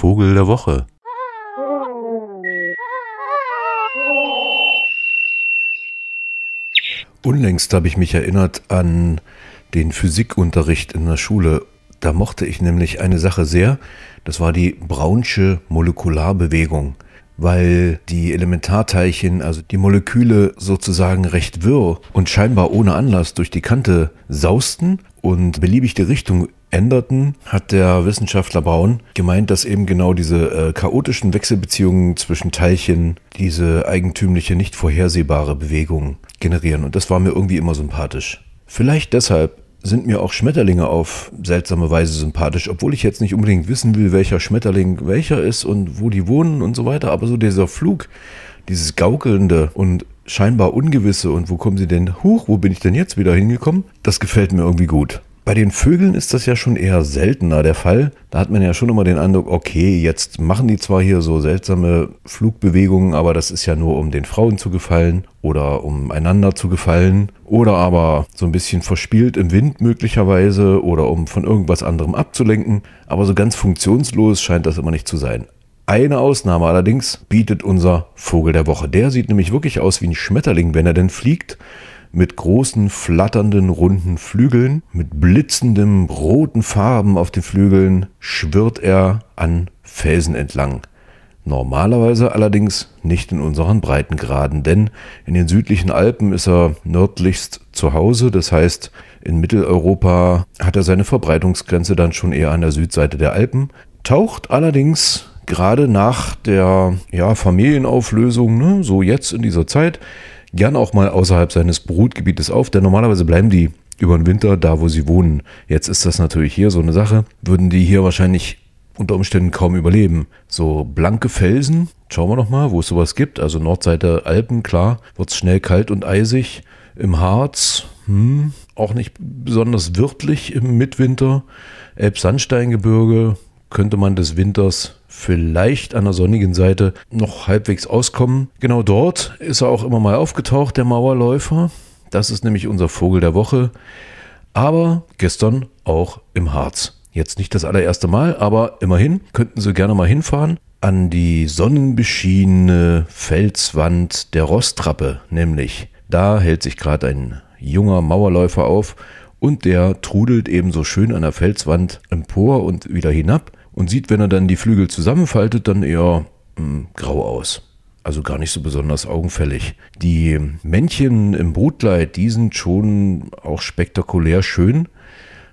Vogel der Woche. Unlängst habe ich mich erinnert an den Physikunterricht in der Schule. Da mochte ich nämlich eine Sache sehr, das war die Brownsche Molekularbewegung, weil die Elementarteilchen, also die Moleküle sozusagen recht wirr und scheinbar ohne Anlass durch die Kante sausten und beliebig die Richtung änderten, hat der Wissenschaftler Braun gemeint, dass eben genau diese äh, chaotischen Wechselbeziehungen zwischen Teilchen diese eigentümliche, nicht vorhersehbare Bewegung generieren. Und das war mir irgendwie immer sympathisch. Vielleicht deshalb sind mir auch Schmetterlinge auf seltsame Weise sympathisch, obwohl ich jetzt nicht unbedingt wissen will, welcher Schmetterling welcher ist und wo die wohnen und so weiter. Aber so dieser Flug, dieses Gaukelnde und scheinbar Ungewisse und wo kommen sie denn hoch, wo bin ich denn jetzt wieder hingekommen, das gefällt mir irgendwie gut. Bei den Vögeln ist das ja schon eher seltener der Fall. Da hat man ja schon immer den Eindruck, okay, jetzt machen die zwar hier so seltsame Flugbewegungen, aber das ist ja nur um den Frauen zu gefallen oder um einander zu gefallen oder aber so ein bisschen verspielt im Wind möglicherweise oder um von irgendwas anderem abzulenken. Aber so ganz funktionslos scheint das immer nicht zu sein. Eine Ausnahme allerdings bietet unser Vogel der Woche. Der sieht nämlich wirklich aus wie ein Schmetterling, wenn er denn fliegt mit großen, flatternden, runden Flügeln, mit blitzendem roten Farben auf den Flügeln schwirrt er an Felsen entlang. Normalerweise allerdings nicht in unseren Breitengraden, denn in den südlichen Alpen ist er nördlichst zu Hause, das heißt in Mitteleuropa hat er seine Verbreitungsgrenze dann schon eher an der Südseite der Alpen, taucht allerdings gerade nach der ja, Familienauflösung, ne, so jetzt in dieser Zeit, gern auch mal außerhalb seines Brutgebietes auf, denn normalerweise bleiben die über den Winter da, wo sie wohnen. Jetzt ist das natürlich hier so eine Sache. Würden die hier wahrscheinlich unter Umständen kaum überleben. So blanke Felsen, schauen wir noch mal, wo es sowas gibt. Also Nordseite Alpen, klar, wird es schnell kalt und eisig. Im Harz, hm, auch nicht besonders wirtlich im Mitwinter. Elbsandsteingebirge könnte man des Winters vielleicht an der sonnigen Seite noch halbwegs auskommen. Genau dort ist er auch immer mal aufgetaucht, der Mauerläufer. Das ist nämlich unser Vogel der Woche. Aber gestern auch im Harz. Jetzt nicht das allererste Mal, aber immerhin könnten Sie gerne mal hinfahren an die sonnenbeschienene Felswand der Rostrappe, nämlich da hält sich gerade ein junger Mauerläufer auf und der trudelt ebenso schön an der Felswand empor und wieder hinab und sieht, wenn er dann die Flügel zusammenfaltet, dann eher mh, hm, grau aus. Also gar nicht so besonders augenfällig. Die Männchen im Brutkleid, die sind schon auch spektakulär schön,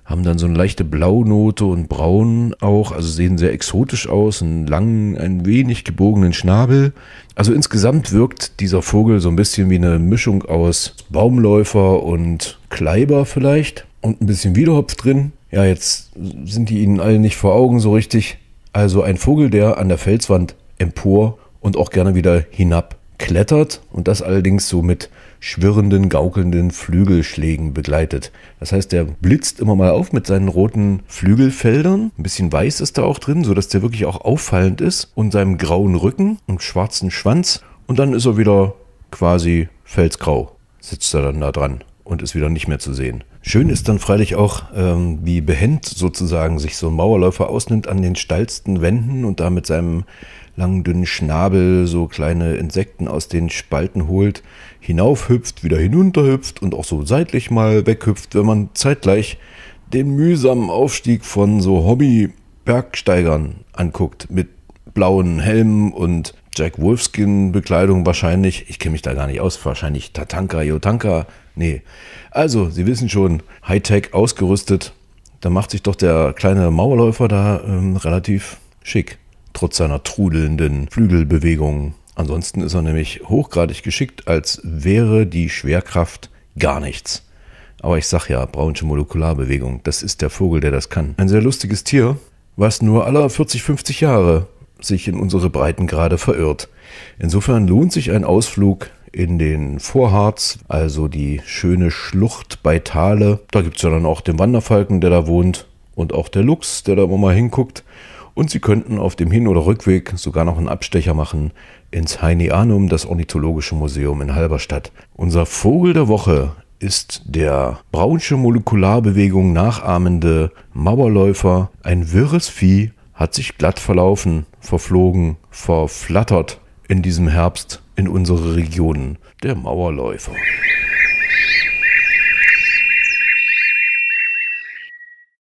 haben dann so eine leichte Blaunote und Braun auch, also sehen sehr exotisch aus, einen langen, ein wenig gebogenen Schnabel. Also insgesamt wirkt dieser Vogel so ein bisschen wie eine Mischung aus Baumläufer und Kleiber vielleicht und ein bisschen Wiederhopf drin. Ja, jetzt sind die Ihnen alle nicht vor Augen so richtig. Also ein Vogel, der an der Felswand empor und auch gerne wieder hinab klettert und das allerdings so mit schwirrenden, gaukelnden Flügelschlägen begleitet. Das heißt, der blitzt immer mal auf mit seinen roten Flügelfeldern. Ein bisschen weiß ist da auch drin, sodass der wirklich auch auffallend ist und seinem grauen Rücken und schwarzen Schwanz. Und dann ist er wieder quasi felsgrau, sitzt er dann da dran und ist wieder nicht mehr zu sehen. Schön ist dann freilich auch, ähm, wie behend sozusagen sich so ein Mauerläufer ausnimmt an den steilsten Wänden und da mit seinem langen, dünnen Schnabel so kleine Insekten aus den Spalten holt, hinaufhüpft, wieder hinunterhüpft und auch so seitlich mal weghüpft, wenn man zeitgleich den mühsamen Aufstieg von so Hobby-Bergsteigern anguckt, mit blauen Helmen und Jack Wolfskin-Bekleidung wahrscheinlich. Ich kenne mich da gar nicht aus, wahrscheinlich Tatanka, Jotanka, Nee. Also, Sie wissen schon, Hightech ausgerüstet. Da macht sich doch der kleine Mauerläufer da ähm, relativ schick, trotz seiner trudelnden Flügelbewegungen. Ansonsten ist er nämlich hochgradig geschickt, als wäre die Schwerkraft gar nichts. Aber ich sag ja, Braunsche Molekularbewegung, das ist der Vogel, der das kann. Ein sehr lustiges Tier, was nur alle 40, 50 Jahre sich in unsere Breitengrade verirrt. Insofern lohnt sich ein Ausflug in den Vorharz, also die schöne Schlucht bei Thale. Da gibt es ja dann auch den Wanderfalken, der da wohnt und auch der Luchs, der da immer mal hinguckt. Und Sie könnten auf dem Hin- oder Rückweg sogar noch einen Abstecher machen ins Heinianum, das Ornithologische Museum in Halberstadt. Unser Vogel der Woche ist der braunsche Molekularbewegung nachahmende Mauerläufer, ein wirres Vieh hat sich glatt verlaufen, verflogen, verflattert in diesem Herbst in unsere Regionen. Der Mauerläufer.